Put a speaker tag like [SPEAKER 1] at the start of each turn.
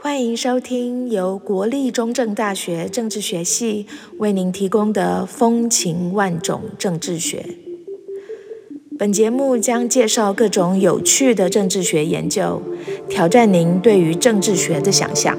[SPEAKER 1] 欢迎收听由国立中正大学政治学系为您提供的《风情万种政治学》。本节目将介绍各种有趣的政治学研究，挑战您对于政治学的想象。